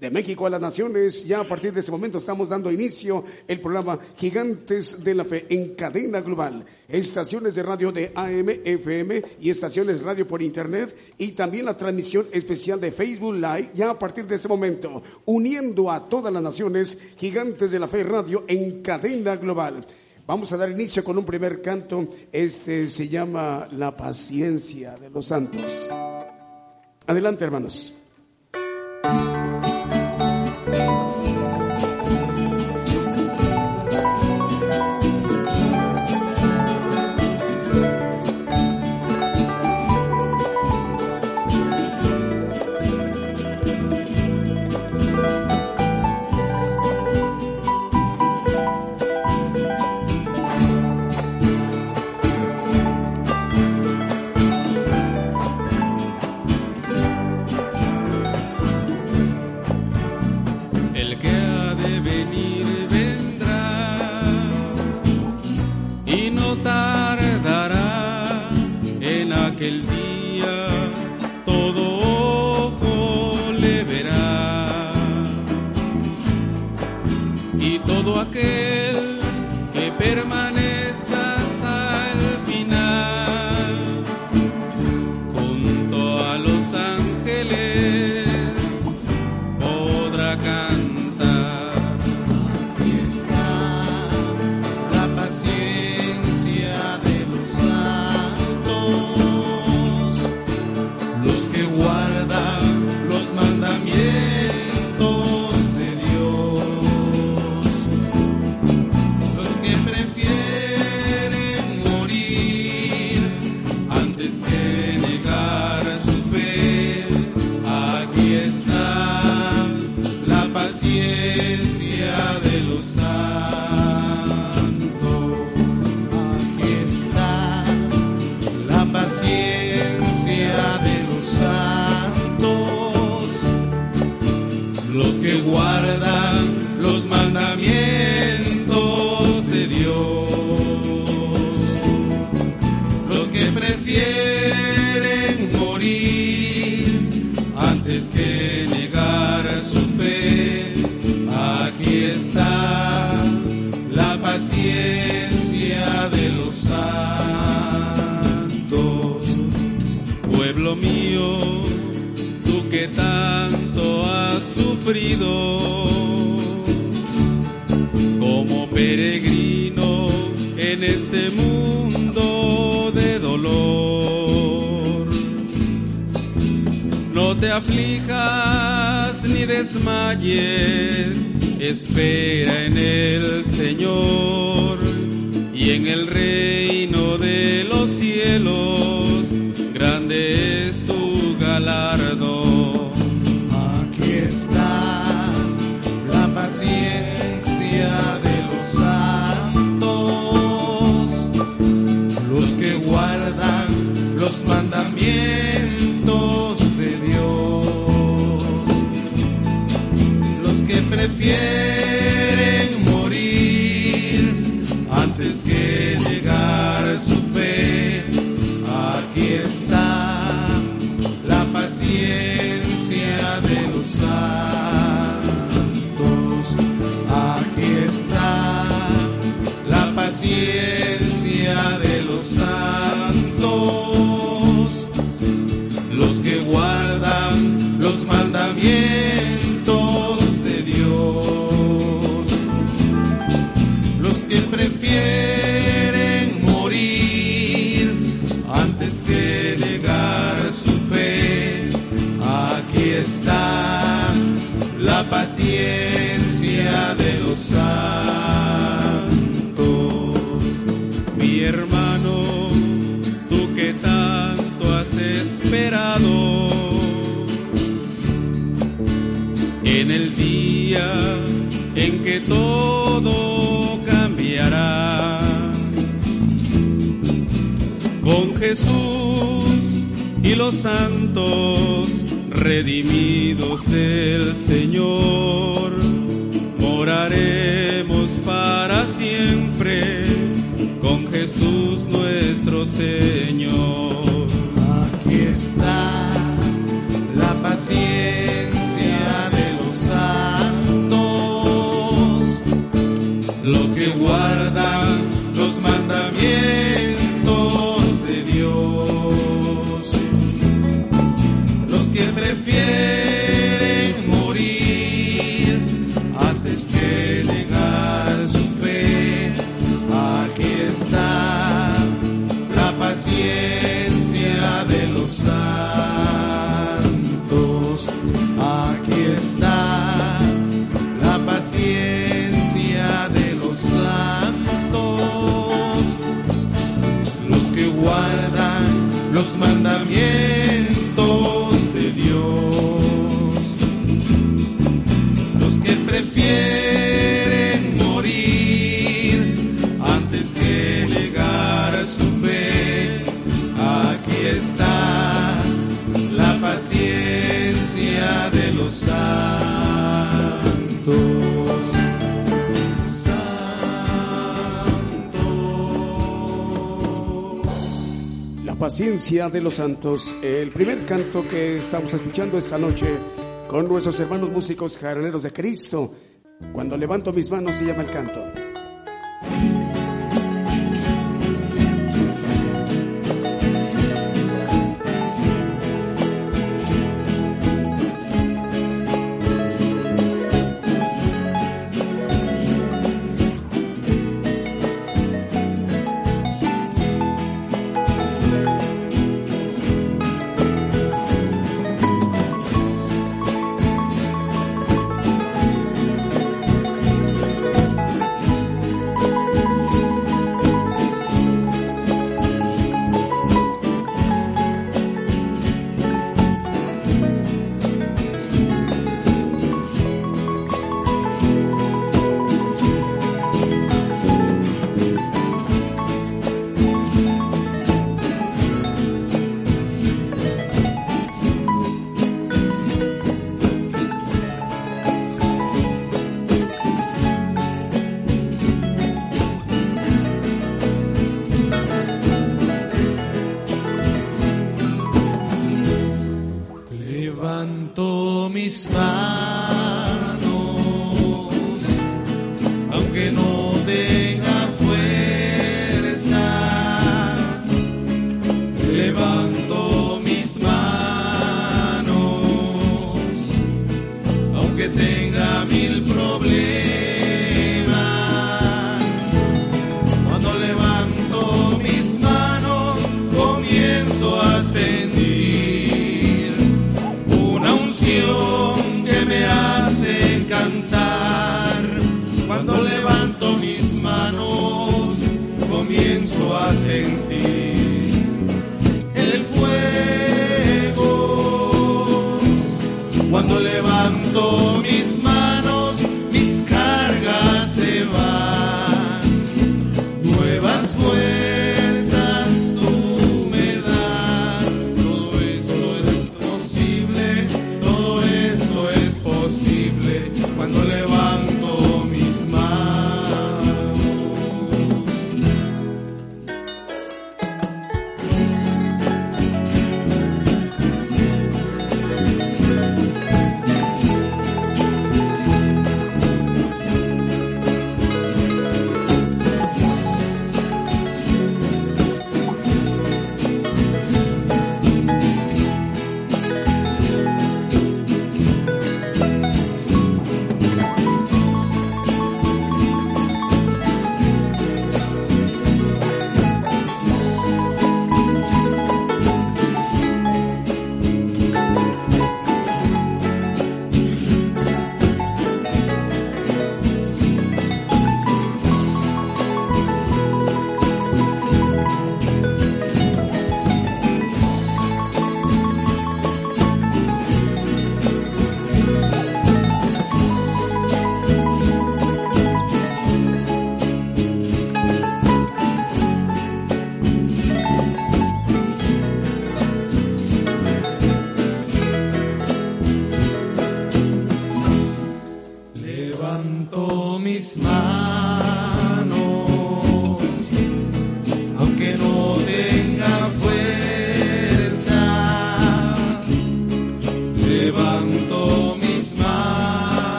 De México a las naciones. Ya a partir de ese momento estamos dando inicio el programa Gigantes de la Fe en cadena global. Estaciones de radio de AM, FM y estaciones de radio por internet y también la transmisión especial de Facebook Live. Ya a partir de ese momento, uniendo a todas las naciones, Gigantes de la Fe Radio en cadena global. Vamos a dar inicio con un primer canto. Este se llama La paciencia de los santos. Adelante, hermanos. aquel que permanezca hasta el final. Junto a los ángeles podrá cantar. como peregrino en este mundo de dolor. No te aflijas ni desmayes, espera en el Señor y en el reino de los cielos, grande es tu galardón. mandamientos de Dios. Los que prefieren conciencia de los santos. Mi hermano, tú que tanto has esperado, en el día en que todo cambiará. Con Jesús y los santos redimidos del Señor, moraremos para siempre con Jesús nuestro Señor. Aquí está la paciencia de los santos, los que guardan paciencia de los santos. El primer canto que estamos escuchando esta noche con nuestros hermanos músicos jardineros de Cristo. Cuando levanto mis manos se llama el canto.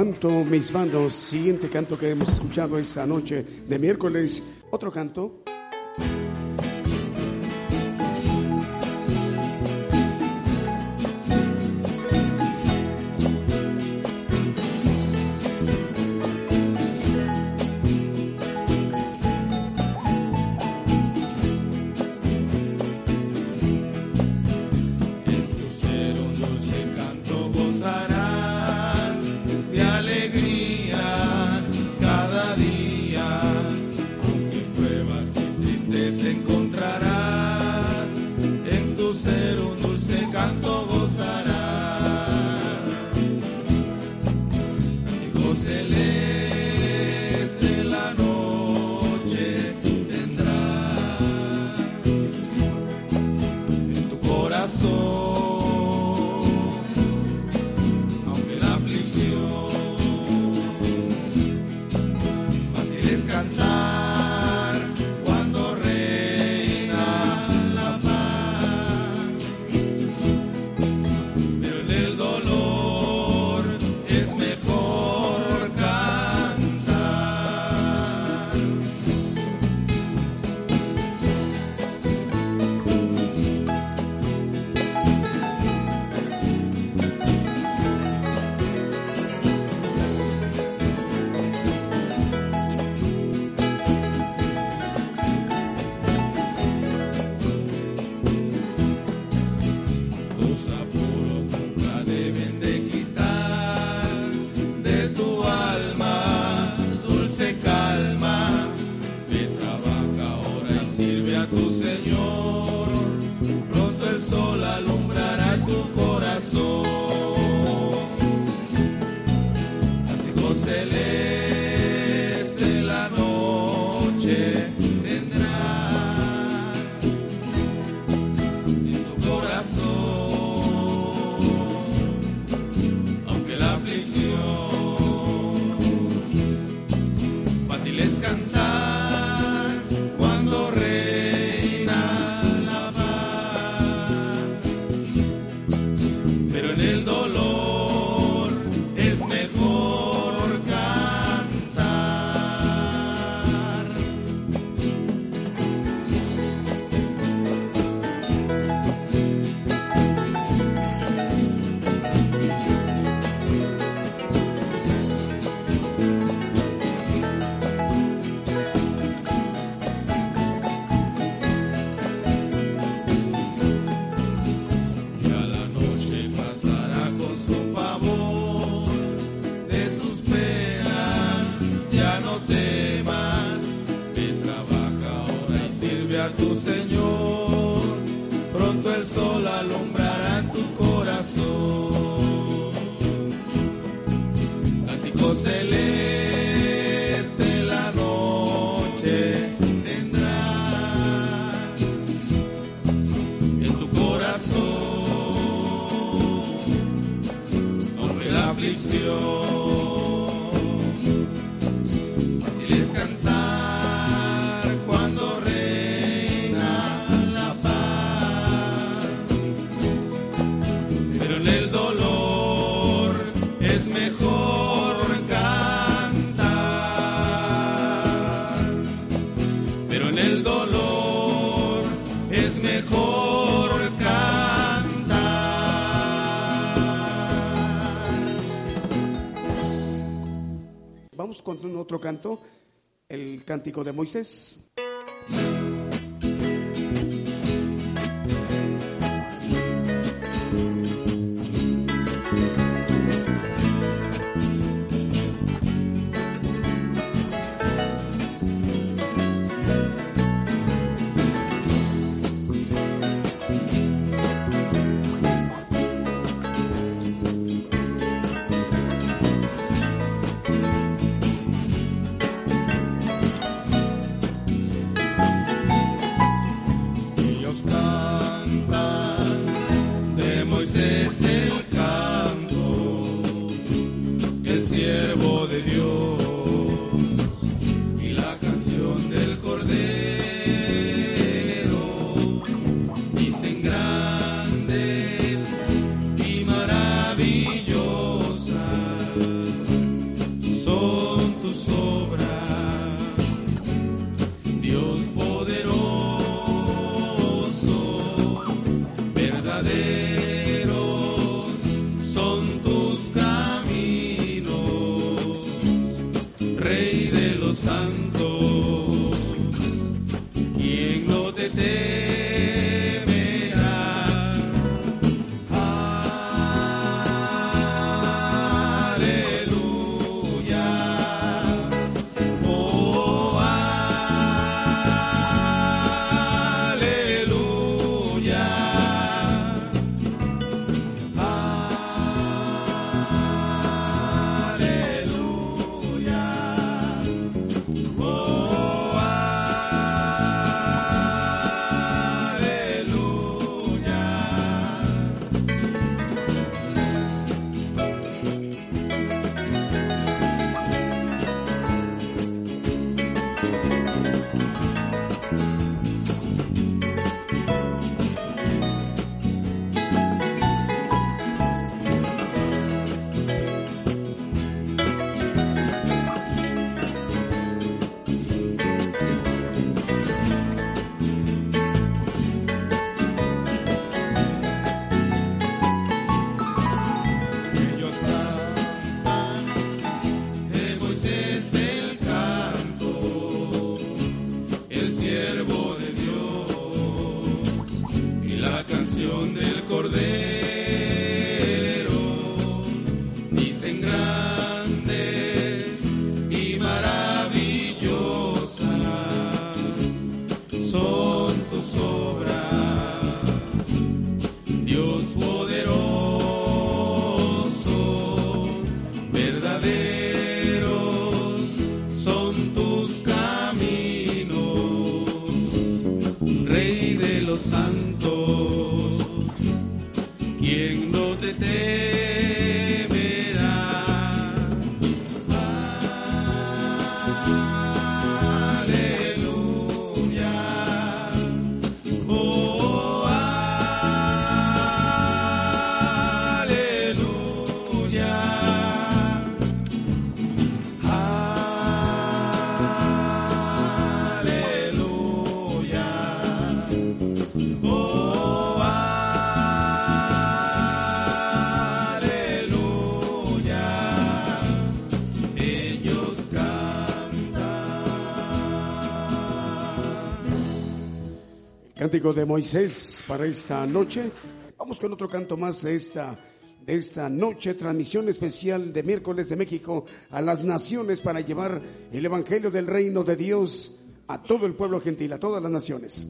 Levanto mis manos. Siguiente canto que hemos escuchado esta noche de miércoles. Otro canto. Con otro canto, el cántico de Moisés. Cántico de Moisés para esta noche. Vamos con otro canto más de esta, de esta noche, transmisión especial de miércoles de México a las naciones para llevar el Evangelio del Reino de Dios a todo el pueblo gentil, a todas las naciones.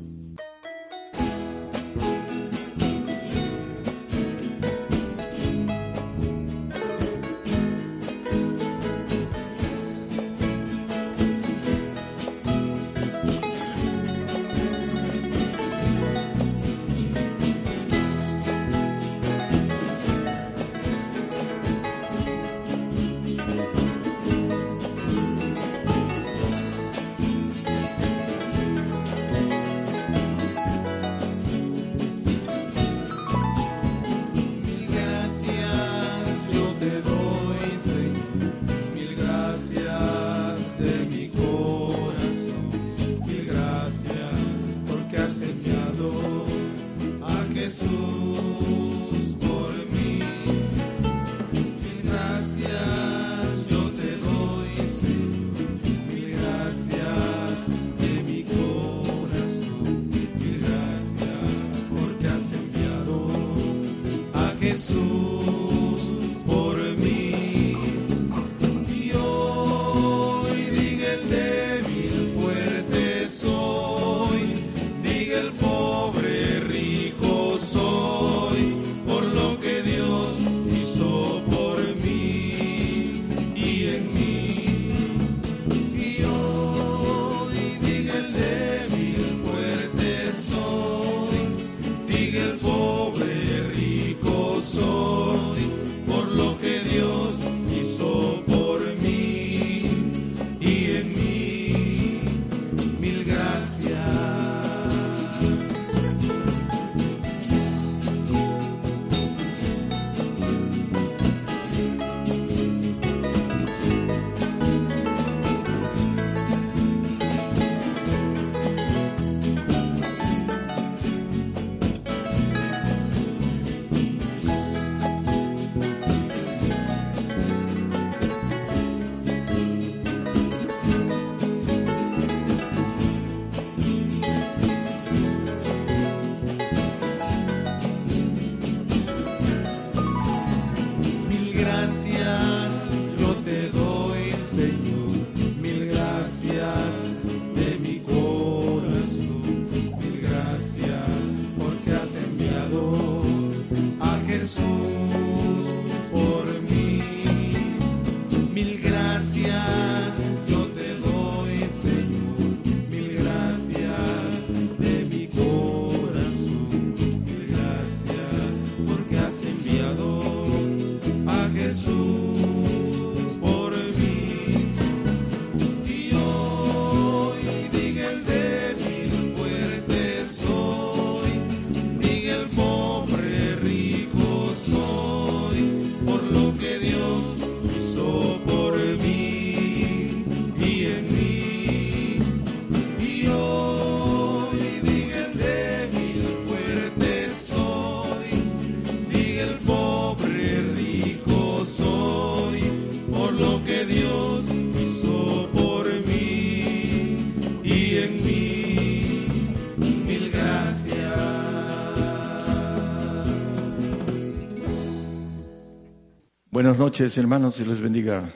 Buenas noches, hermanos, y les bendiga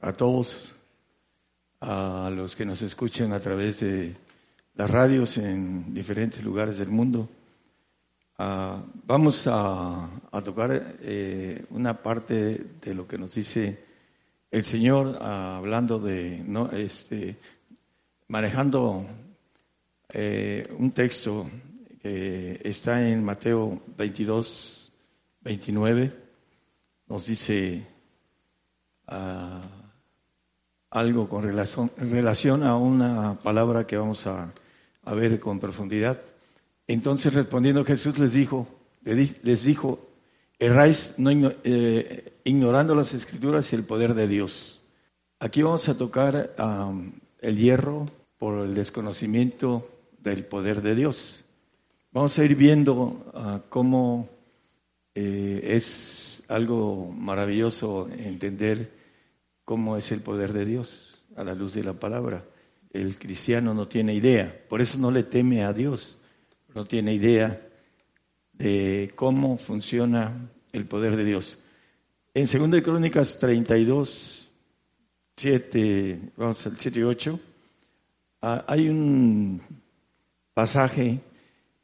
a todos, a los que nos escuchan a través de las radios en diferentes lugares del mundo. Ah, vamos a, tocar eh, una parte de lo que nos dice el Señor ah, hablando de, no, este, manejando eh, un texto que está en Mateo 22, 29 nos dice ah, algo con relación, a una palabra que vamos a, ver con profundidad. Entonces respondiendo Jesús les dijo, les dijo, erráis no, eh, ignorando las escrituras y el poder de Dios. Aquí vamos a tocar el hierro por el desconocimiento del poder de Dios. Vamos a ir viendo ah, cómo eh, es algo maravilloso entender cómo es el poder de Dios a la luz de la palabra. El cristiano no tiene idea, por eso no le teme a Dios, no tiene idea de cómo funciona el poder de Dios. En 2 de Crónicas 32, 7, vamos al 7 y 8, ah, hay un pasaje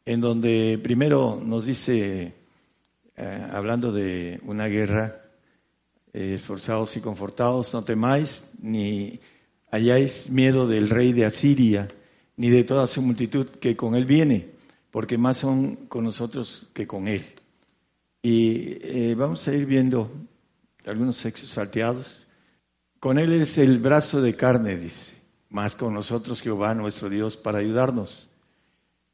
en donde primero nos dice, eh, hablando de una guerra, eh, esforzados y confortados, no temáis, ni hayáis miedo del rey de Asiria, ni de toda su multitud que con él viene, porque más son con nosotros que con él. Y eh, vamos a ir viendo algunos sexos salteados. Con él es el brazo de carne, dice, más con nosotros Jehová nuestro Dios para ayudarnos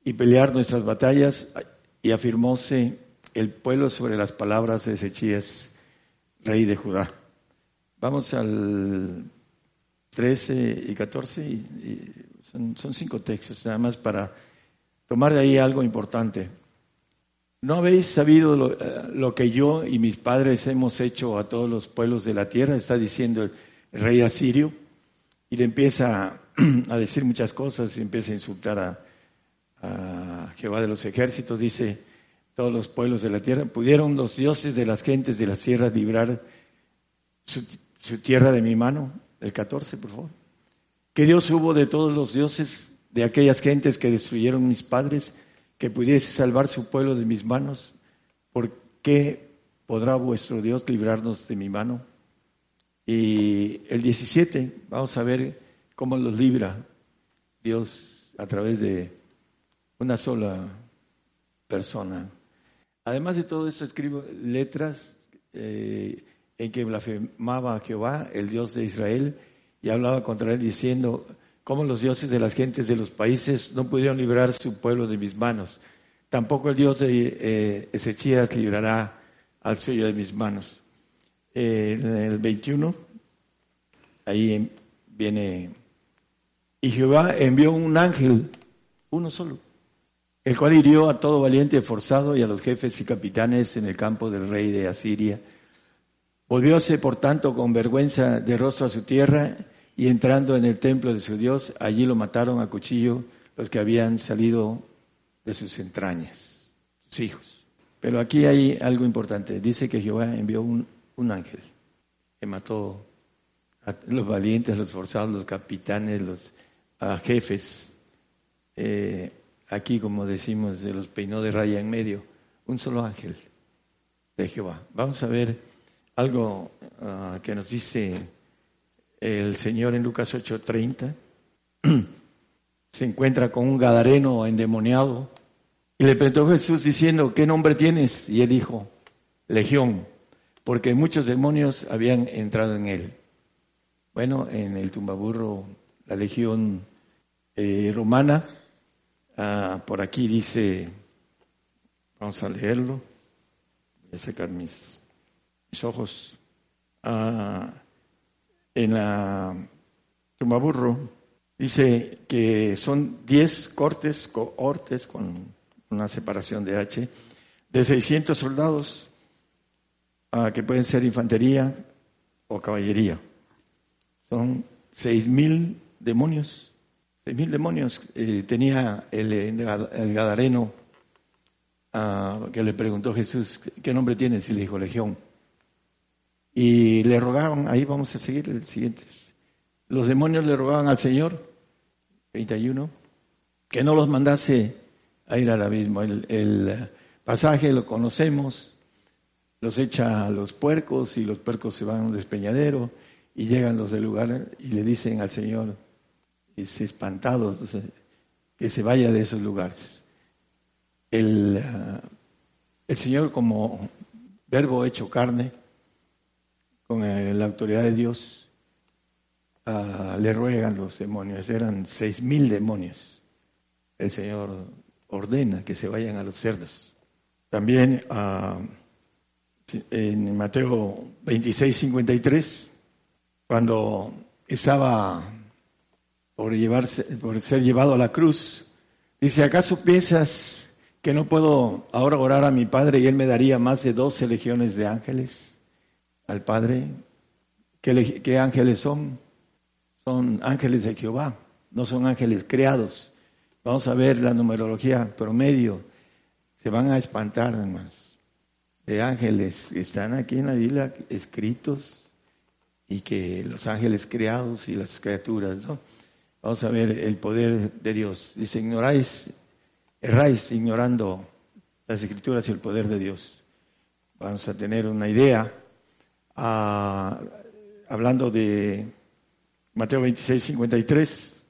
y pelear nuestras batallas. Y afirmóse el pueblo sobre las palabras de Ezechías, rey de Judá. Vamos al 13 y 14, y, son, cinco textos, nada más para tomar de ahí algo importante. ¿No habéis sabido lo, eh, lo, que yo y mis padres hemos hecho a todos los pueblos de la tierra? Está diciendo el rey asirio, y le empieza a decir muchas cosas, y empieza a insultar a, a Jehová de los ejércitos, dice, todos los pueblos de la tierra, ¿pudieron los dioses de las gentes de las tierras librar su, tierra de mi mano? El 14, por favor. ¿Qué Dios hubo de todos los dioses de aquellas gentes que destruyeron mis padres, que pudiese salvar su pueblo de mis manos? ¿Por qué podrá vuestro Dios librarnos de mi mano? Y el 17, vamos a ver cómo los libra Dios a través de una sola persona. Además de todo esto, escribo letras eh, en que blasfemaba a Jehová, el Dios de Israel, y hablaba contra él diciendo, cómo los dioses de las gentes de los países no pudieron librar su pueblo de mis manos. Tampoco el Dios de eh, Ezechías librará al suyo de mis manos. Eh, en el 21, ahí viene, y Jehová envió un ángel, uno solo, el cual hirió a todo valiente forzado y a los jefes y capitanes en el campo del rey de Asiria. Volvióse, por tanto, con vergüenza de rostro a su tierra y entrando en el templo de su Dios, allí lo mataron a cuchillo los que habían salido de sus entrañas, sus hijos. Pero aquí hay algo importante. Dice que Jehová envió un, ángel que mató a los valientes, los forzados, los capitanes, los jefes. Eh, aquí, como decimos, de los peinó de raya en medio, un solo ángel de Jehová. Vamos a ver algo ah, que nos dice el Señor en Lucas 8:30. Se encuentra con un gadareno endemoniado y le preguntó Jesús diciendo, ¿qué nombre tienes? Y él dijo, Legión, porque muchos demonios habían entrado en él. Bueno, en el tumbaburro, la legión eh, romana, Ah, por aquí dice, vamos a leerlo, voy a sacar mis, ojos. Ah, en la Tumaburro dice que son 10 cortes, cohortes con una separación de H, de 600 soldados ah, que pueden ser infantería o caballería. Son 6.000 demonios Seis mil demonios eh, tenía el, Gadareno uh, que le preguntó Jesús, ¿qué nombre tienes? Y le dijo, Legión. Y le rogaron, ahí vamos a seguir el siguiente. Los demonios le rogaban al Señor, 31, que no los mandase a ir al abismo. El, el pasaje lo conocemos, los echa a los puercos y los puercos se van a un despeñadero y llegan los del lugar y le dicen al Señor, es espantado que se vaya de esos lugares. El, ah, el Señor como verbo hecho carne, con eh, la autoridad de Dios, uh, le ruegan los demonios, eran seis mil demonios. El Señor ordena que se vayan a los cerdos. También uh, en Mateo 26, 53, cuando estaba por, llevarse, por ser llevado a la cruz. Dice, ¿acaso piensas que no puedo ahora orar a mi Padre y Él me daría más de doce legiones de ángeles al Padre? ¿Qué, ¿Qué, ángeles son? Son ángeles de Jehová, no son ángeles creados. Vamos a ver la numerología promedio. Se van a espantar, más de ángeles que están aquí en la Biblia escritos y que los ángeles creados y las criaturas, ¿no? Vamos a ver el poder de Dios. Dice, ignoráis, erráis ignorando las escrituras y el poder de Dios. Vamos a tener una idea, ah, hablando de Mateo 26, 53,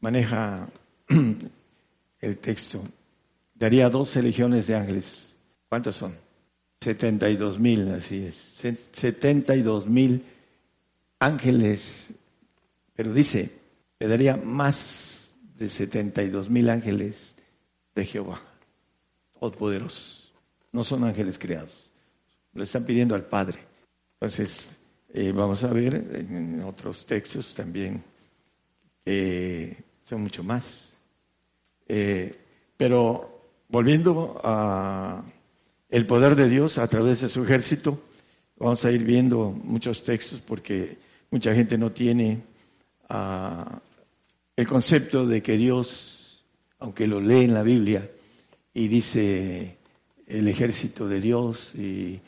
maneja el texto. Daría 12 legiones de ángeles. ¿Cuántos son? 72 mil, así es. 72 mil ángeles. Pero dice, le daría más de 72 mil ángeles de Jehová, todopoderosos. No son ángeles creados. Lo están pidiendo al Padre. Entonces, eh, vamos a ver en otros textos también que son mucho más. Eh, pero volviendo a el poder de Dios a través de su ejército, vamos a ir viendo muchos textos porque mucha gente no tiene ah, el concepto de que Dios, aunque lo lee en la Biblia y dice el ejército de Dios y,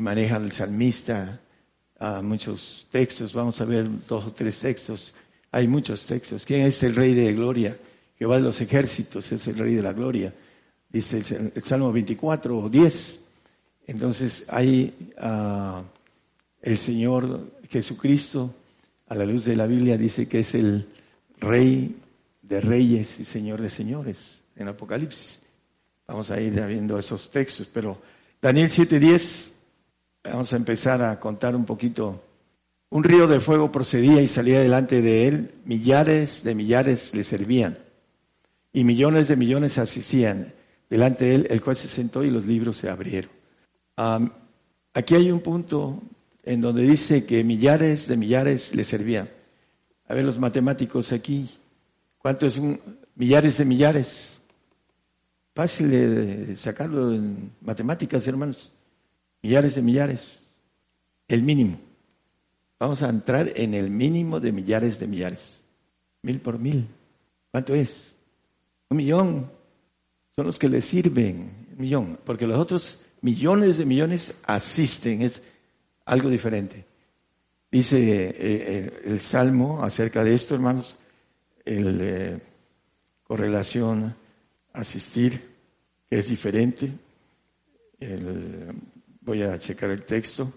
maneja el salmista muchos textos, vamos a ver dos o tres textos, hay muchos textos. ¿Quién es el rey de gloria? Jehová de los ejércitos es el rey de la gloria, dice el, Salmo 24 o 10. Entonces ahí uh, el Señor Jesucristo, a la luz de la Biblia, dice que es el rey de reyes y señor de señores en Apocalipsis. Vamos a ir viendo esos textos, pero Daniel 7:10, vamos a empezar a contar un poquito. Un río de fuego procedía y salía delante de él, millares de millares le servían y millones de millones asistían delante de él, el cual se sentó y los libros se abrieron. aquí hay un punto en donde dice que millares de millares le servían. A ver los matemáticos aquí, ¿cuánto es un millares de millares? Fácil de sacarlo en matemáticas, hermanos. Millares de millares. El mínimo. Vamos a entrar en el mínimo de millares de millares. Mil por mil. ¿Cuánto es? Un millón. Son los que le sirven. Un millón. Porque los otros millones de millones asisten. Es algo diferente. Dice eh, eh, el Salmo acerca de esto, hermanos, el eh, correlación asistir, que es diferente. voy a checar el texto.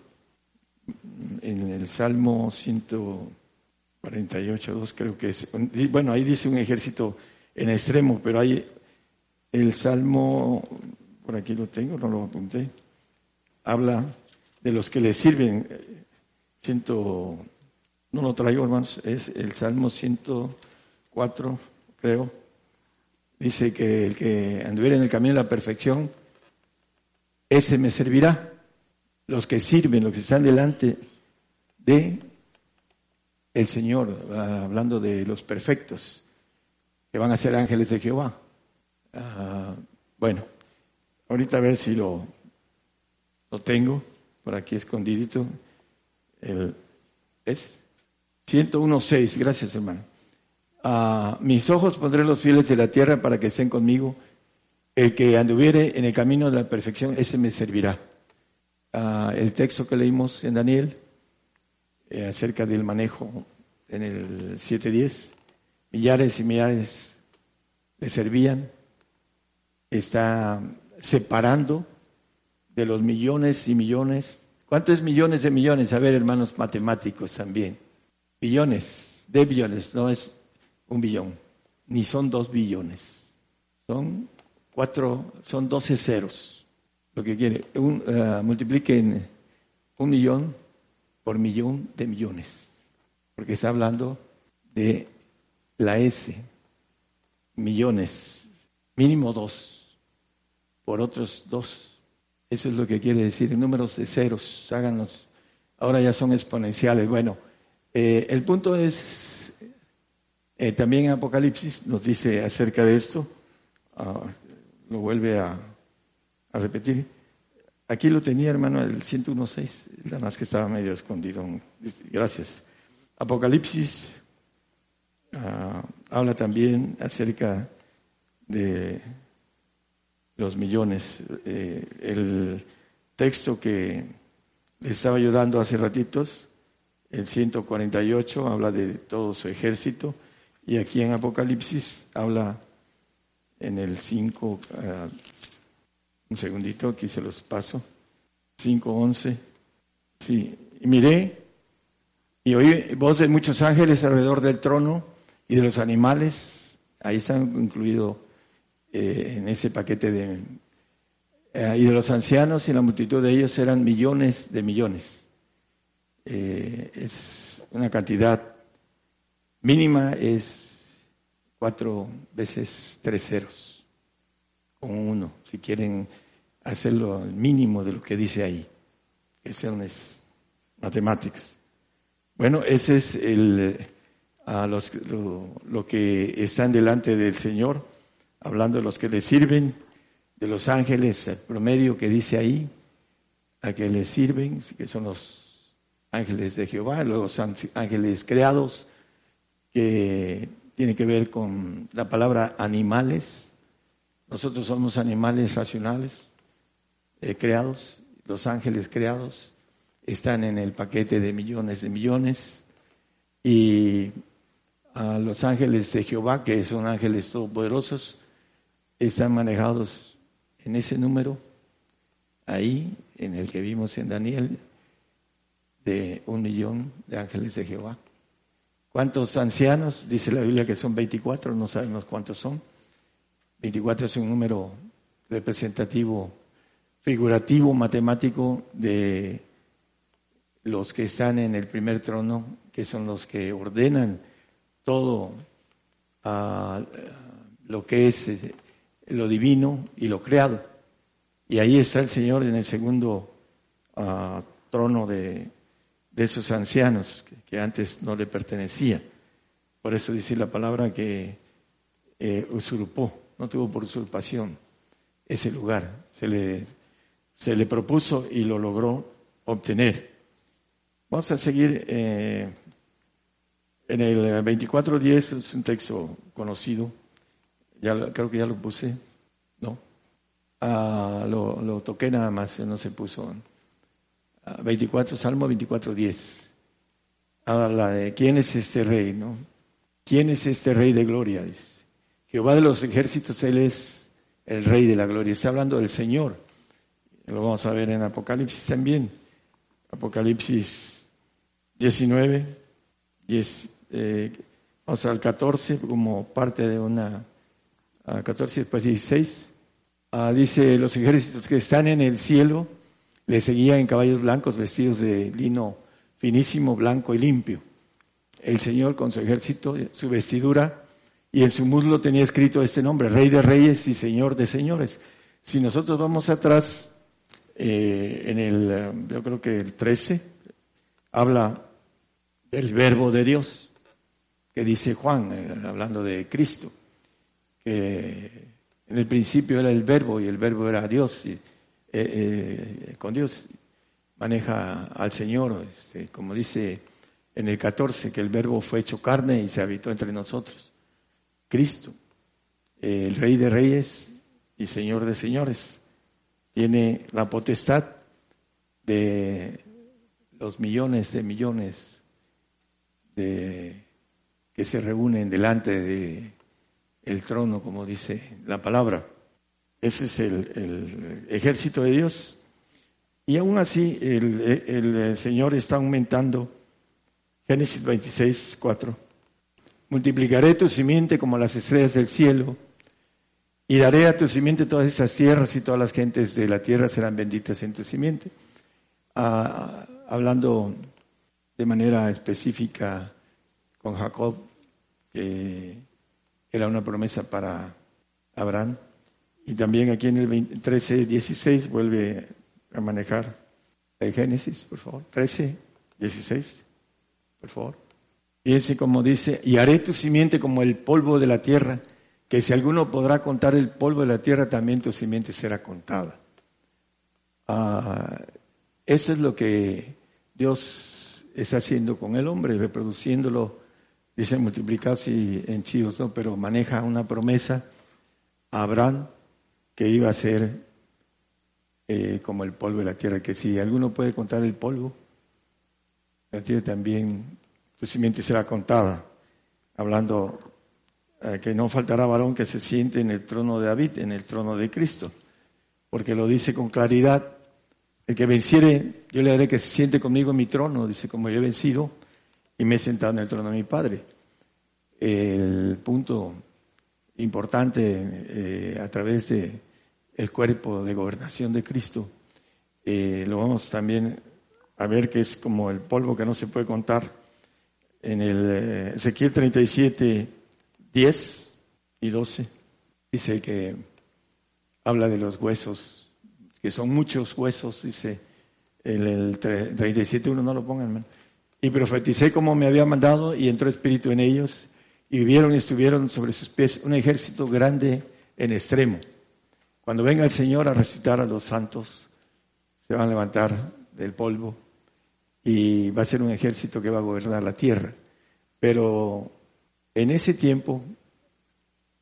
En el Salmo 148, 2 creo que es. Bueno, ahí dice un ejército en extremo, pero hay el Salmo, por aquí lo tengo, no lo apunté, habla de los que le sirven. Ciento, no lo traigo, hermanos, es el Salmo 104, creo. Dice que el que anduviera en el camino de la perfección, ese me servirá. Los que sirven, los que están delante de el Señor, hablando de los perfectos, que van a ser ángeles de Jehová. Ah, bueno, ahorita a ver si lo, lo tengo por aquí escondidito. El, es 101.6, gracias hermano. Mis ojos pondré los fieles de la tierra para que estén conmigo. El que anduviere en el camino de la perfección, ese me servirá. el texto que leímos en Daniel eh, acerca del manejo en el 7.10, millares y millares le servían, está separando de los millones y millones. ¿Cuántos millones de millones? A ver, hermanos matemáticos también. Billones, de billones, no es un billón, ni son dos billones. Son cuatro, son doce ceros. Lo que quiere, un, uh, multipliquen un millón por millón de millones. Porque está hablando de la S, millones, mínimo dos, por otros dos eso es lo que quiere decir, números de ceros, háganos. Ahora ya son exponenciales. Bueno, eh, el punto es, eh, también Apocalipsis nos dice acerca de esto, ah, lo vuelve a, repetir. Aquí lo tenía, hermano, el 101.6, nada más que estaba medio escondido. Gracias. Apocalipsis ah, habla también acerca de los millones. Eh, el texto que le estaba ayudando hace ratitos, el 148, habla de todo su ejército, y aquí en Apocalipsis habla en el 5, ah, un segundito, aquí se los paso, 5.11, sí, y miré y oí voz de muchos ángeles alrededor del trono y de los animales, ahí están incluidos eh, en ese paquete de... Eh, y de los ancianos y la multitud de ellos eran millones de millones. Eh, es una cantidad mínima, es cuatro veces tres ceros, con uno, si quieren hacerlo al mínimo de lo que dice ahí. Eso es matemáticas. Bueno, ese es el, a los, lo, que están delante del Señor, hablando de los que le sirven, de los ángeles, el promedio que dice ahí, a que le sirven, que son los ángeles de Jehová, los ángeles creados, que tiene que ver con la palabra animales. Nosotros somos animales racionales, eh, creados, los ángeles creados están en el paquete de millones de millones y a los ángeles de Jehová, que son ángeles todopoderosos, están manejados en ese número, ahí, en el que vimos en Daniel, de un millón de ángeles de Jehová. ¿Cuántos ancianos? Dice la Biblia que son 24, no sabemos cuántos son. 24 es un número representativo, figurativo, matemático de los que están en el primer trono, que son los que ordenan todo lo que es eh, lo divino y lo creado. Y ahí está el Señor en el segundo ah, trono de, esos ancianos que, antes no le pertenecía. Por eso dice la palabra que eh, usurpó, no tuvo por usurpación ese lugar. Se le, se le propuso y lo logró obtener. Vamos a seguir eh, en el 24.10, es un texto conocido, ya creo que ya lo puse, ¿no? Ah, lo, toqué nada más, no se puso. 24, ah, Salmo 24.10. Habla de quién es este rey, ¿no? ¿Quién es este rey de gloria? Jehová de los ejércitos, Él es el rey de la gloria. Está hablando del Señor. Lo vamos a ver en Apocalipsis también. Apocalipsis 19, 10, eh, vamos al 14 como parte de una, a 14 después 16, ah, dice los ejércitos que están en el cielo le seguían en caballos blancos vestidos de lino finísimo, blanco y limpio. El Señor con su ejército, su vestidura, y en su muslo tenía escrito este nombre, Rey de Reyes y Señor de Señores. Si nosotros vamos atrás, eh, en el, yo creo que el 13, habla el verbo de Dios, que dice Juan, eh, hablando de Cristo, que en el principio era el verbo y el verbo era Dios, y, eh, eh, con Dios maneja al Señor, este, como dice en el 14, que el verbo fue hecho carne y se habitó entre nosotros. Cristo, el Rey de Reyes y Señor de Señores, tiene la potestad de los millones de millones de, que se reúnen delante de el trono, como dice la palabra. Ese es el, ejército de Dios. Y aún así el, el, Señor está aumentando. Génesis 26, 4. Multiplicaré tu simiente como las estrellas del cielo y daré a tu simiente todas esas tierras y todas las gentes de la tierra serán benditas en tu simiente. Ah, hablando de manera específica con Jacob, que era una promesa para Abraham. Y también aquí en el 13, 16 vuelve a manejar el Génesis, por favor. 13, 16, por favor. Ese como dice, y haré tu simiente como el polvo de la tierra, que si alguno podrá contar el polvo de la tierra, también tu simiente será contada. Ah, eso es lo que Dios está haciendo con el hombre, reproduciéndolo, dice multiplicarse en chivos, ¿no? pero maneja una promesa a Abraham que iba a ser eh, como el polvo de la tierra, que si alguno puede contar el polvo, la tierra también, su simiente será contada, hablando eh, que no faltará varón que se siente en el trono de David, en el trono de Cristo, porque lo dice con claridad, el que venciere, yo le haré que se siente conmigo en mi trono, dice, como yo he vencido y me he sentado en el trono de mi Padre. El punto importante eh, a través de el cuerpo de gobernación de Cristo, eh, lo vamos también a ver que es como el polvo que no se puede contar en el eh, Ezequiel 37, 10 y 12, dice que habla de los huesos, que son muchos huesos, dice en el 37, uno no lo pongan, y profeticé como me había mandado y entró espíritu en ellos y vivieron y estuvieron sobre sus pies un ejército grande en extremo. Cuando venga el Señor a resucitar a los santos, se van a levantar del polvo y va a ser un ejército que va a gobernar la tierra. Pero en ese tiempo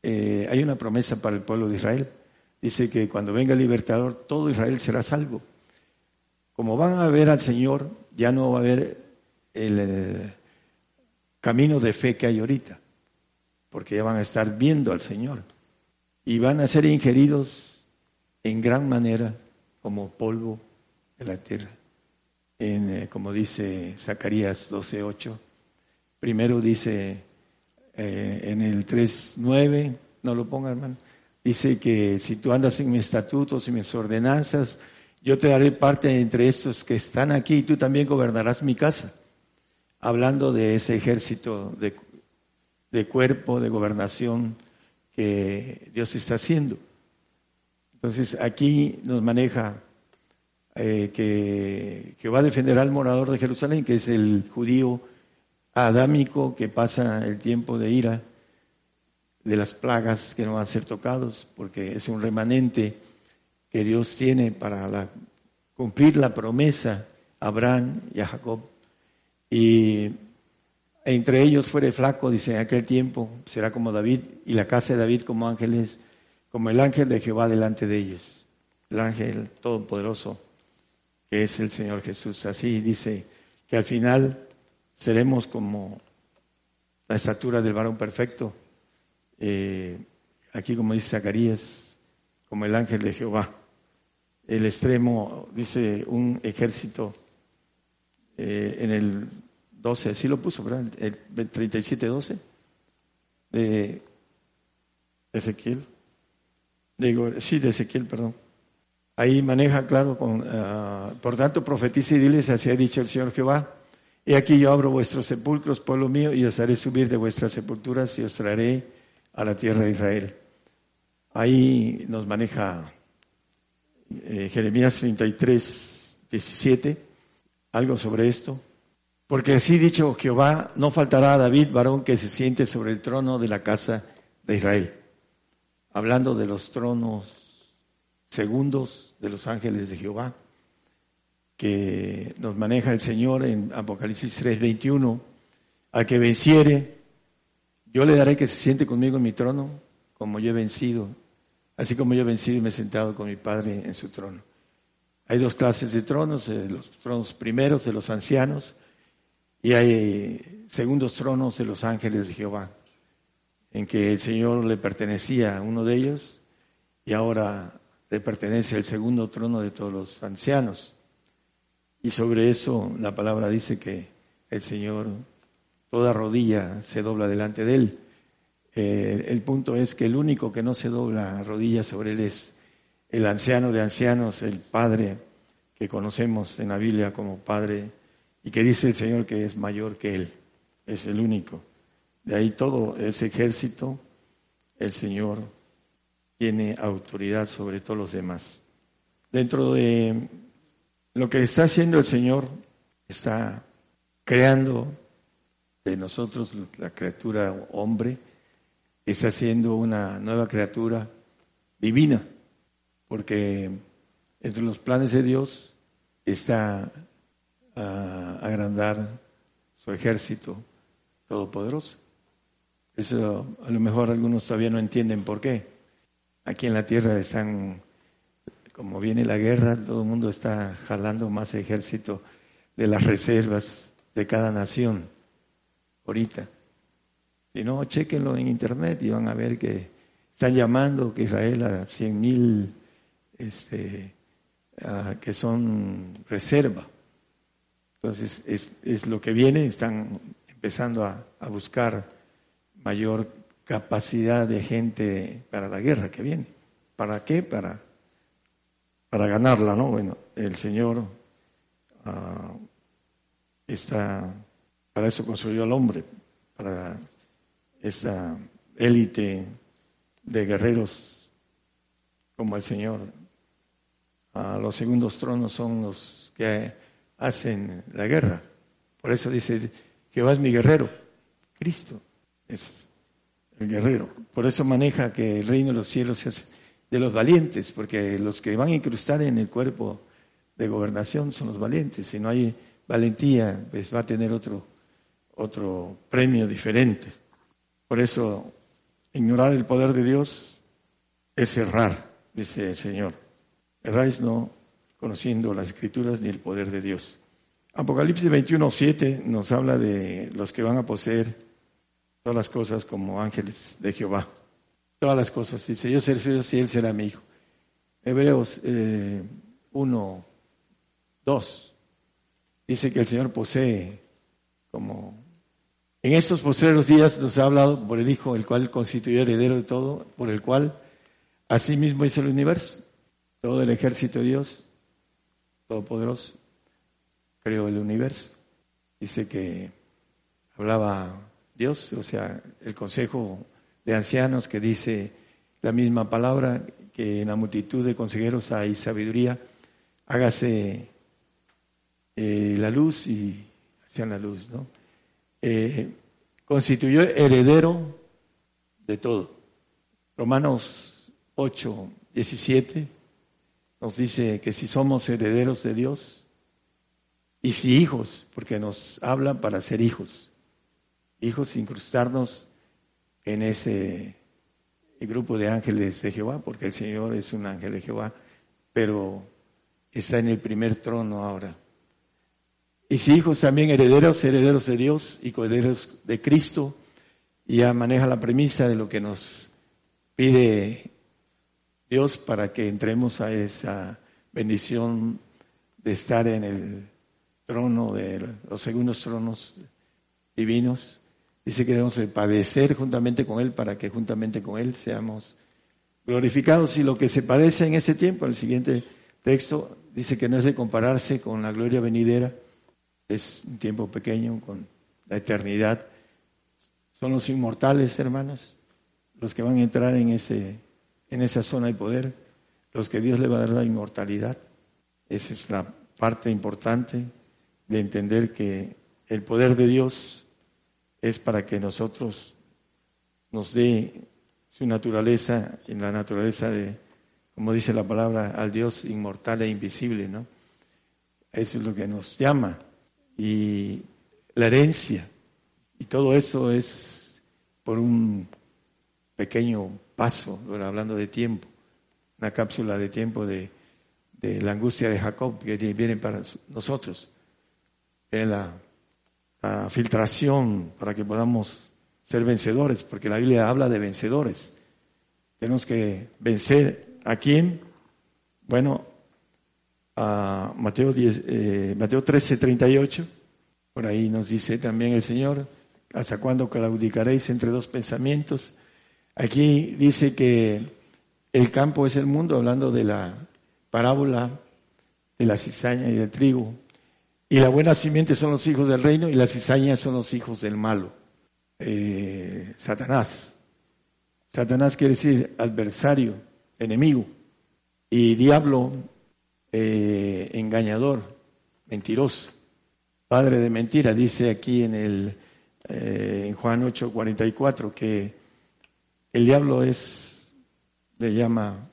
eh, hay una promesa para el pueblo de Israel. Dice que cuando venga el libertador, todo Israel será salvo. Como van a ver al Señor, ya no va a haber el eh, camino de fe que hay ahorita porque ya van a estar viendo al Señor y van a ser ingeridos en gran manera como polvo de la tierra. En, eh, como dice Zacarías 12:8, primero dice eh, en el 3:9, no lo ponga hermano, dice que si tú andas en mis estatutos y mis ordenanzas, yo te daré parte entre estos que están aquí y tú también gobernarás mi casa. Hablando de ese ejército de de cuerpo, de gobernación que Dios está haciendo. Entonces aquí nos maneja eh, que, va a defender al morador de Jerusalén, que es el judío adámico que pasa el tiempo de ira, de las plagas que no van a ser tocados, porque es un remanente que Dios tiene para cumplir la promesa a Abraham y a Jacob. Y entre ellos fuere flaco, dice, en aquel tiempo será como David, y la casa de David como ángeles, como el ángel de Jehová delante de ellos, el ángel todopoderoso, que es el Señor Jesús. Así dice que al final seremos como la estatura del varón perfecto, eh, aquí como dice Zacarías, como el ángel de Jehová. El extremo, dice un ejército eh, en el 12, así lo puso, ¿verdad? El 37-12 de Ezequiel. Digo, sí, de Ezequiel, perdón. Ahí maneja, claro, con, ah, por tanto, profetiza y diles, así ha dicho el Señor Jehová, he aquí yo abro vuestros sepulcros, pueblo mío, y os haré subir de vuestras sepulturas y os traeré a la tierra de Israel. Ahí nos maneja eh, Jeremías 33, 17, algo sobre esto. Porque así dicho Jehová, no faltará a David varón que se siente sobre el trono de la casa de Israel. Hablando de los tronos segundos de los ángeles de Jehová, que nos maneja el Señor en Apocalipsis 3:21, al que venciere, yo le daré que se siente conmigo en mi trono, como yo he vencido, así como yo he vencido y me he sentado con mi Padre en su trono. Hay dos clases de tronos, eh, los tronos primeros de los ancianos, y hay segundos tronos de los ángeles de Jehová, en que el Señor le pertenecía a uno de ellos y ahora le pertenece el segundo trono de todos los ancianos. Y sobre eso la palabra dice que el Señor, toda rodilla se dobla delante de Él. Eh, el punto es que el único que no se dobla rodilla sobre Él es el anciano de ancianos, el Padre que conocemos en la Biblia como Padre y que dice el Señor que es mayor que Él, es el único. De ahí todo ese ejército, el Señor tiene autoridad sobre todos los demás. Dentro de lo que está haciendo el Señor, está creando de nosotros la criatura hombre, está haciendo una nueva criatura divina, porque entre los planes de Dios está a agrandar su ejército todopoderoso. Eso a lo mejor algunos todavía no entienden por qué. aquí en la tierra están, como viene la guerra, todo el mundo está jalando más ejército de las reservas de cada nación ahorita. Si no, chequenlo en internet y van a ver que están llamando que Israel a cien mil este, que son reserva. Entonces, es, es, lo que viene, están empezando a, a, buscar mayor capacidad de gente para la guerra que viene. ¿Para qué? Para, para ganarla, ¿no? Bueno, el Señor uh, está, para eso construyó al hombre, para esa élite de guerreros como el Señor. A los segundos tronos son los que hacen la guerra. Por eso dice, Jehová es mi guerrero. Cristo es el guerrero. Por eso maneja que el reino de los cielos es de los valientes, porque los que van a incrustar en el cuerpo de gobernación son los valientes. Si no hay valentía, pues va a tener otro, otro premio diferente. Por eso, ignorar el poder de Dios es errar, dice el Señor. Erráis no conociendo las escrituras ni el poder de Dios. Apocalipsis 21, 7 nos habla de los que van a poseer todas las cosas como ángeles de Jehová. Todas las cosas. Dice, yo seré suyo y él será mi hijo. Hebreos 1, 2 dice que el Señor posee como... En estos posteriores días nos ha hablado por el Hijo, el cual constituyó heredero de todo, por el cual asimismo hizo el universo, todo el ejército de Dios, todopoderoso, creó el universo. Dice que hablaba Dios, o sea, el consejo de ancianos que dice la misma palabra, que en la multitud de consejeros hay sabiduría, hágase eh, la luz y hacían la luz, ¿no? Eh, constituyó heredero de todo. Romanos 8, 17 nos dice que si somos herederos de Dios y si hijos, porque nos habla para ser hijos, hijos incrustarnos en ese grupo de ángeles de Jehová, porque el Señor es un ángel de Jehová, pero está en el primer trono ahora. Y si hijos también herederos, herederos de Dios y coherederos de Cristo, y ya maneja la premisa de lo que nos pide Dios para que entremos a esa bendición de estar en el trono de los segundos tronos divinos. Dice que debemos padecer juntamente con Él para que juntamente con Él seamos glorificados. Y lo que se padece en ese tiempo, el siguiente texto, dice que no es de compararse con la gloria venidera es un tiempo pequeño con la eternidad. Son los inmortales, hermanos, los que van a entrar en, ese, en esa zona de poder, los que Dios le va a dar la inmortalidad. Esa es la parte importante de entender que el poder de Dios es para que nosotros nos dé su naturaleza, en la naturaleza de, como dice la palabra, al Dios inmortal e invisible, ¿no? Eso es lo que nos llama y la herencia. Y todo eso es por un pequeño paso, hablando de tiempo, una cápsula de tiempo de, la angustia de Jacob que viene para nosotros. La, la filtración para que podamos ser vencedores, porque la Biblia habla de vencedores. Tenemos que vencer a quién? Bueno, a Mateo, 10, eh, Mateo 13, 38. Por ahí nos dice también el Señor, ¿hasta cuándo claudicaréis entre dos pensamientos? Aquí dice que el campo es el mundo, hablando de la parábola de la cizaña y del trigo. Y la buena simiente son los hijos del reino y la cizaña son los hijos del malo. Eh, Satanás. Satanás quiere decir adversario, enemigo. Y diablo eh, engañador, mentiroso, padre de mentira. Dice aquí en el eh, en Juan 8:44 que el diablo es, le llama,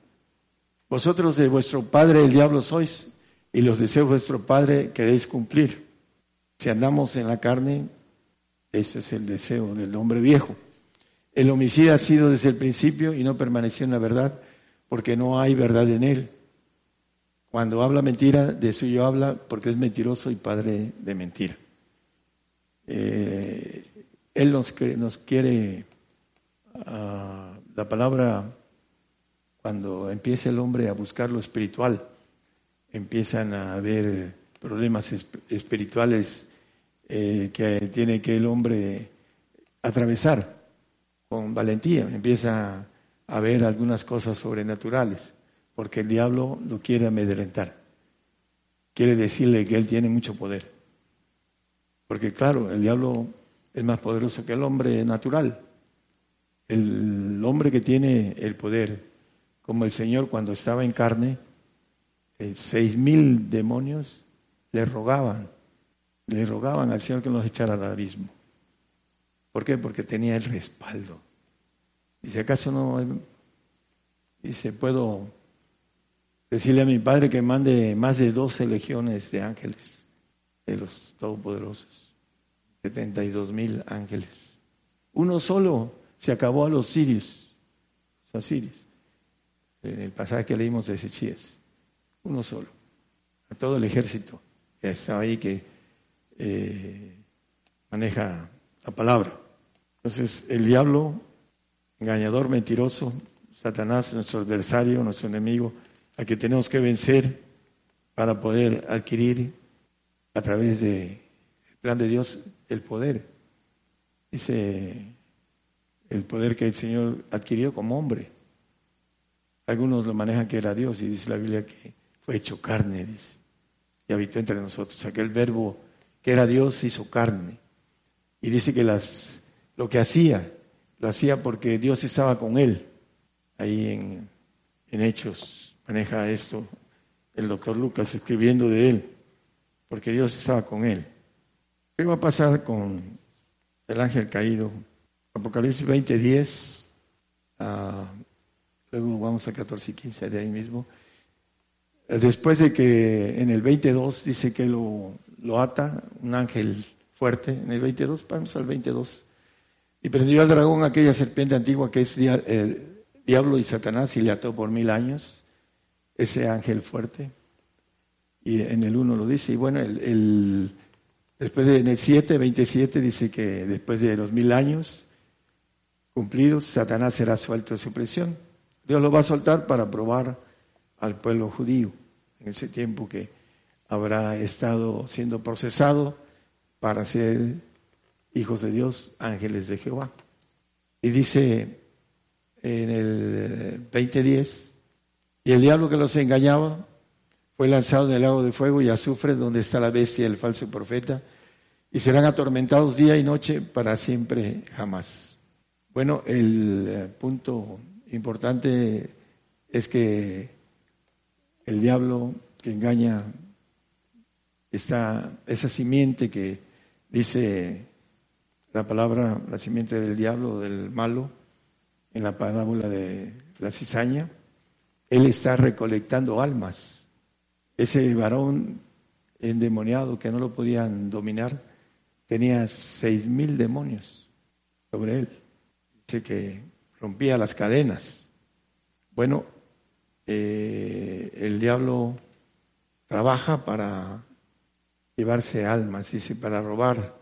vosotros de vuestro padre el diablo sois y los deseos de vuestro padre queréis cumplir. Si andamos en la carne, eso es el deseo del hombre viejo. El homicida ha sido desde el principio y no permaneció en la verdad, porque no hay verdad en él. Cuando habla mentira, de suyo habla porque es mentiroso y padre de mentira. Eh, él nos quiere, uh, la palabra, cuando empieza el hombre a buscar lo espiritual, empiezan a haber problemas espirituales eh, que tiene que el hombre atravesar con valentía. Empieza a ver algunas cosas sobrenaturales, porque el diablo lo quiere amedrentar. Quiere decirle que él tiene mucho poder. Porque claro, el diablo es más poderoso que el hombre natural. El hombre que tiene el poder, como el Señor cuando estaba en carne, seis mil demonios le rogaban, le rogaban al Señor que nos echara al abismo. ¿Por qué? Porque tenía el respaldo. Dice, ¿acaso no? Dice, puedo decirle a mi padre que mande más de 12 legiones de ángeles, de los todopoderosos, 72 mil ángeles. Uno solo se acabó a los sirios, los asirios, en el pasaje que leímos de Ezechiel. Uno solo, a todo el ejército que está ahí, que eh, maneja la palabra. Entonces, el diablo, engañador, mentiroso, Satanás, nuestro adversario, nuestro enemigo, al que tenemos que vencer para poder adquirir a través del plan de Dios el poder. Dice el poder que el Señor adquirió como hombre. Algunos lo manejan que era Dios y dice la Biblia que fue hecho carne, y habitó entre nosotros. Aquel verbo que era Dios hizo carne. Y dice que las lo que hacía, lo hacía porque Dios estaba con él. Ahí en, Hechos maneja esto el doctor Lucas escribiendo de él, porque Dios estaba con él. ¿Qué va a pasar con el ángel caído? Apocalipsis 20, 10, ah, luego vamos a 14 y 15 de ahí mismo. Después de que en el 22 dice que lo, ata un ángel fuerte, en el 22, vamos al 22, y prendió al dragón aquella serpiente antigua que es diablo y Satanás y le ató por mil años, ese ángel fuerte. Y en el 1 lo dice. Y bueno, después de, en el 7, 27 dice que después de los mil años cumplidos, Satanás será suelto de su prisión. Dios lo va a soltar para probar al pueblo judío en ese tiempo que habrá estado siendo procesado para ser hijos de Dios, ángeles de Jehová. Y dice en el 2010, y el diablo que los engañaba fue lanzado en el lago de fuego y azufre donde está la bestia y el falso profeta, y serán atormentados día y noche para siempre jamás. Bueno, el eh, punto importante es que el diablo que engaña está esa simiente que dice la palabra, la simiente del diablo, del malo, en la parábola de la cizaña, él está recolectando almas. Ese varón endemoniado que no lo podían dominar tenía seis mil demonios sobre él. Dice que rompía las cadenas. Bueno, eh, el diablo trabaja para llevarse almas, dice, para robar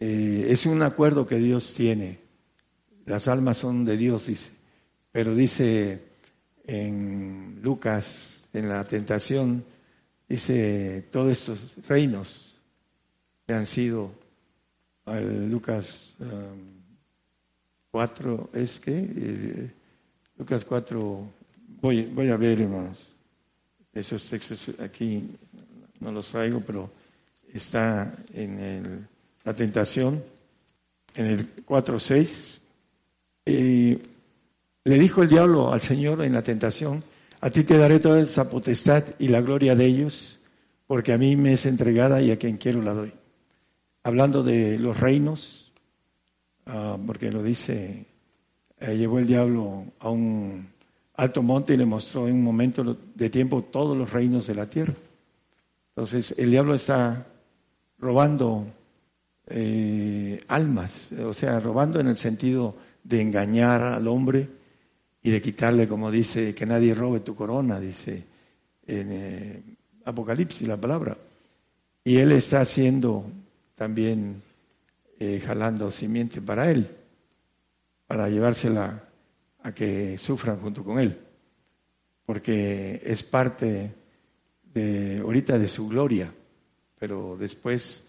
eh, es un acuerdo que Dios tiene. Las almas son de Dios, dice. Pero dice en Lucas, en la tentación, dice, todos estos reinos que han sido, Lucas 4, um, es que, eh, Lucas 4, voy, voy a ver, hermanos, esos textos aquí no los traigo, pero está en el la tentación, en el 4.6, y le dijo el diablo al Señor en la tentación, a ti te daré toda esa potestad y la gloria de ellos, porque a mí me es entregada y a quien quiero la doy. Hablando de los reinos, ah, porque lo dice, eh, llegó el diablo a un alto monte y le mostró en un momento de tiempo todos los reinos de la tierra. Entonces el diablo está robando eh, almas, o sea, robando en el sentido de engañar al hombre y de quitarle, como dice, que nadie robe tu corona, dice en eh, Apocalipsis la palabra. Y él está haciendo también, eh, jalando simiente para él, para llevársela a que sufran junto con él, porque es parte de ahorita de su gloria, pero después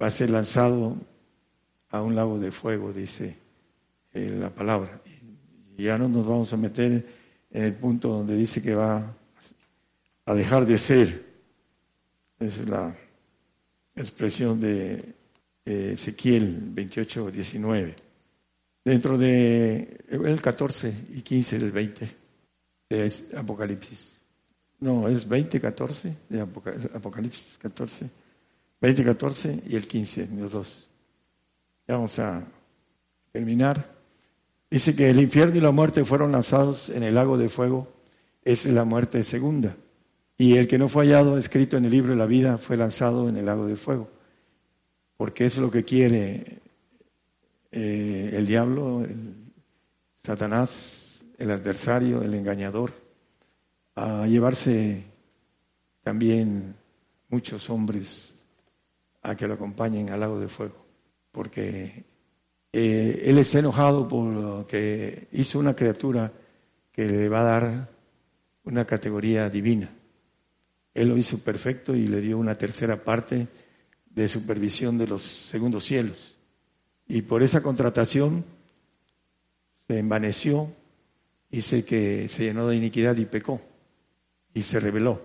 va a ser lanzado a un lago de fuego, dice eh, la palabra. Ya no nos vamos a meter en el punto donde dice que va a dejar de ser. Esa es la expresión de Ezequiel 28, 19. Dentro de el 14 y 15 del 20 de Apocalipsis. No, es 20, 14 de Apocalipsis 14. 20, 14 y el 15, los dos. Ya vamos a terminar. Dice que el infierno y la muerte fueron lanzados en el lago de fuego. Es la muerte segunda. Y el que no fue hallado escrito en el libro de la vida fue lanzado en el lago de fuego. Porque es lo que quiere eh, el diablo, Satanás, el adversario, el engañador, a llevarse también muchos hombres a que lo acompañen al lago de fuego. Porque eh, él está enojado por que hizo una criatura que le va a dar una categoría divina. Él lo hizo perfecto y le dio una tercera parte de supervisión de los segundos cielos. Y por esa contratación se envaneció, dice que se llenó de iniquidad y pecó y se rebeló.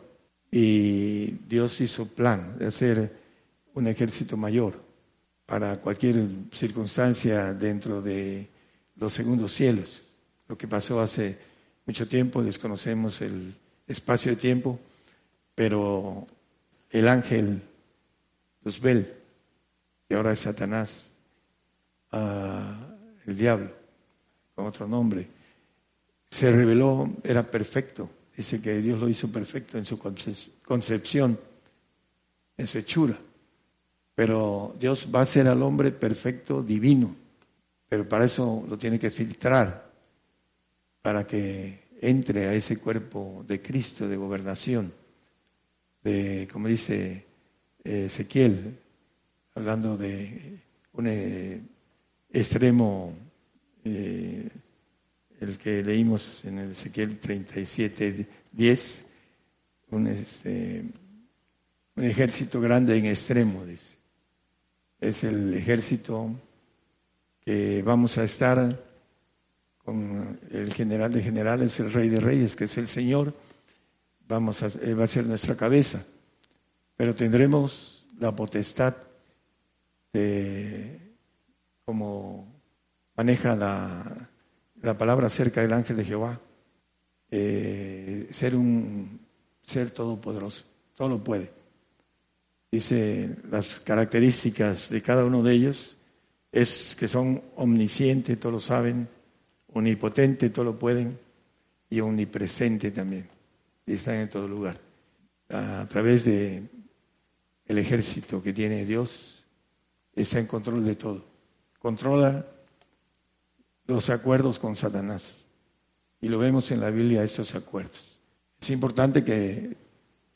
Y Dios hizo plan de hacer un ejército mayor para cualquier circunstancia dentro de los segundos cielos. Lo que pasó hace mucho tiempo, desconocemos el espacio de tiempo, pero el ángel Luzbel, que ahora es Satanás, el diablo, con otro nombre, se reveló, era perfecto. Dice que Dios lo hizo perfecto en su concepción, en su hechura. Pero Dios va a ser al hombre perfecto, divino. Pero para eso lo tiene que filtrar, para que entre a ese cuerpo de Cristo, de gobernación, de, como dice Ezequiel, hablando de un eh, extremo, eh, el que leímos en el Ezequiel 37, 10, un, este, un ejército grande en extremo, dice. Es el ejército que vamos a estar con el general de generales, el rey de reyes, que es el Señor, vamos a, va a ser nuestra cabeza, pero tendremos la potestad de como maneja la, la palabra acerca del ángel de Jehová, eh, ser un ser todopoderoso, todo lo puede. Dice las características de cada uno de ellos es que son omniscientes, todo lo saben, omnipotente, todo lo pueden, y omnipresente también, y están en todo lugar. A través de el ejército que tiene Dios, está en control de todo controla los acuerdos con Satanás. Y lo vemos en la Biblia, esos acuerdos. Es importante que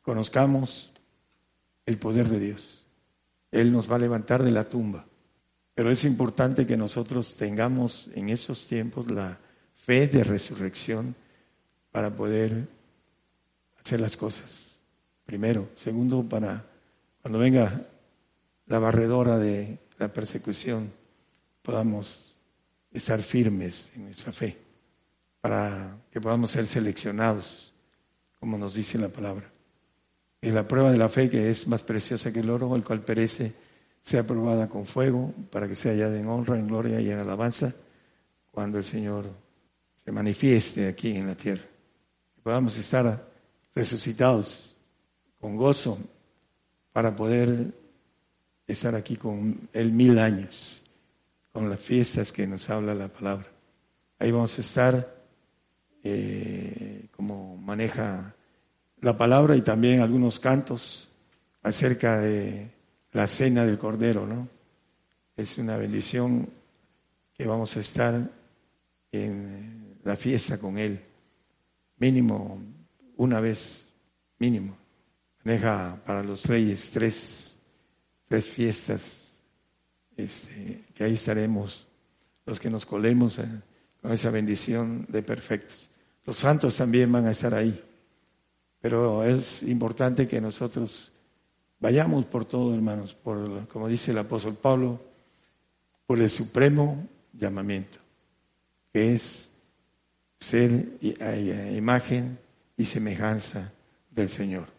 conozcamos el poder de Dios. Él nos va a levantar de la tumba. Pero es importante que nosotros tengamos en esos tiempos la fe de resurrección para poder hacer las cosas. Primero. Segundo, para cuando venga la barredora de la persecución, podamos estar firmes en nuestra fe, para que podamos ser seleccionados, como nos dice la palabra. Y la prueba de la fe, que es más preciosa que el oro, el cual perece, sea probada con fuego, para que sea hallada en honra, en gloria y en alabanza, cuando el Señor se manifieste aquí en la tierra. Que podamos estar resucitados con gozo para poder estar aquí con Él mil años con las fiestas que nos habla la palabra. Ahí vamos a estar eh, como maneja la palabra y también algunos cantos acerca de la cena del Cordero, ¿no? Es una bendición que vamos a estar en la fiesta con Él, mínimo una vez, mínimo. Deja para los reyes tres, tres fiestas, este, que ahí estaremos los que nos colemos eh, con esa bendición de perfectos. Los santos también van a estar ahí, pero es importante que nosotros vayamos por todo, hermanos, por, como dice el apóstol Pablo, por el supremo llamamiento, que es ser imagen y semejanza del Señor.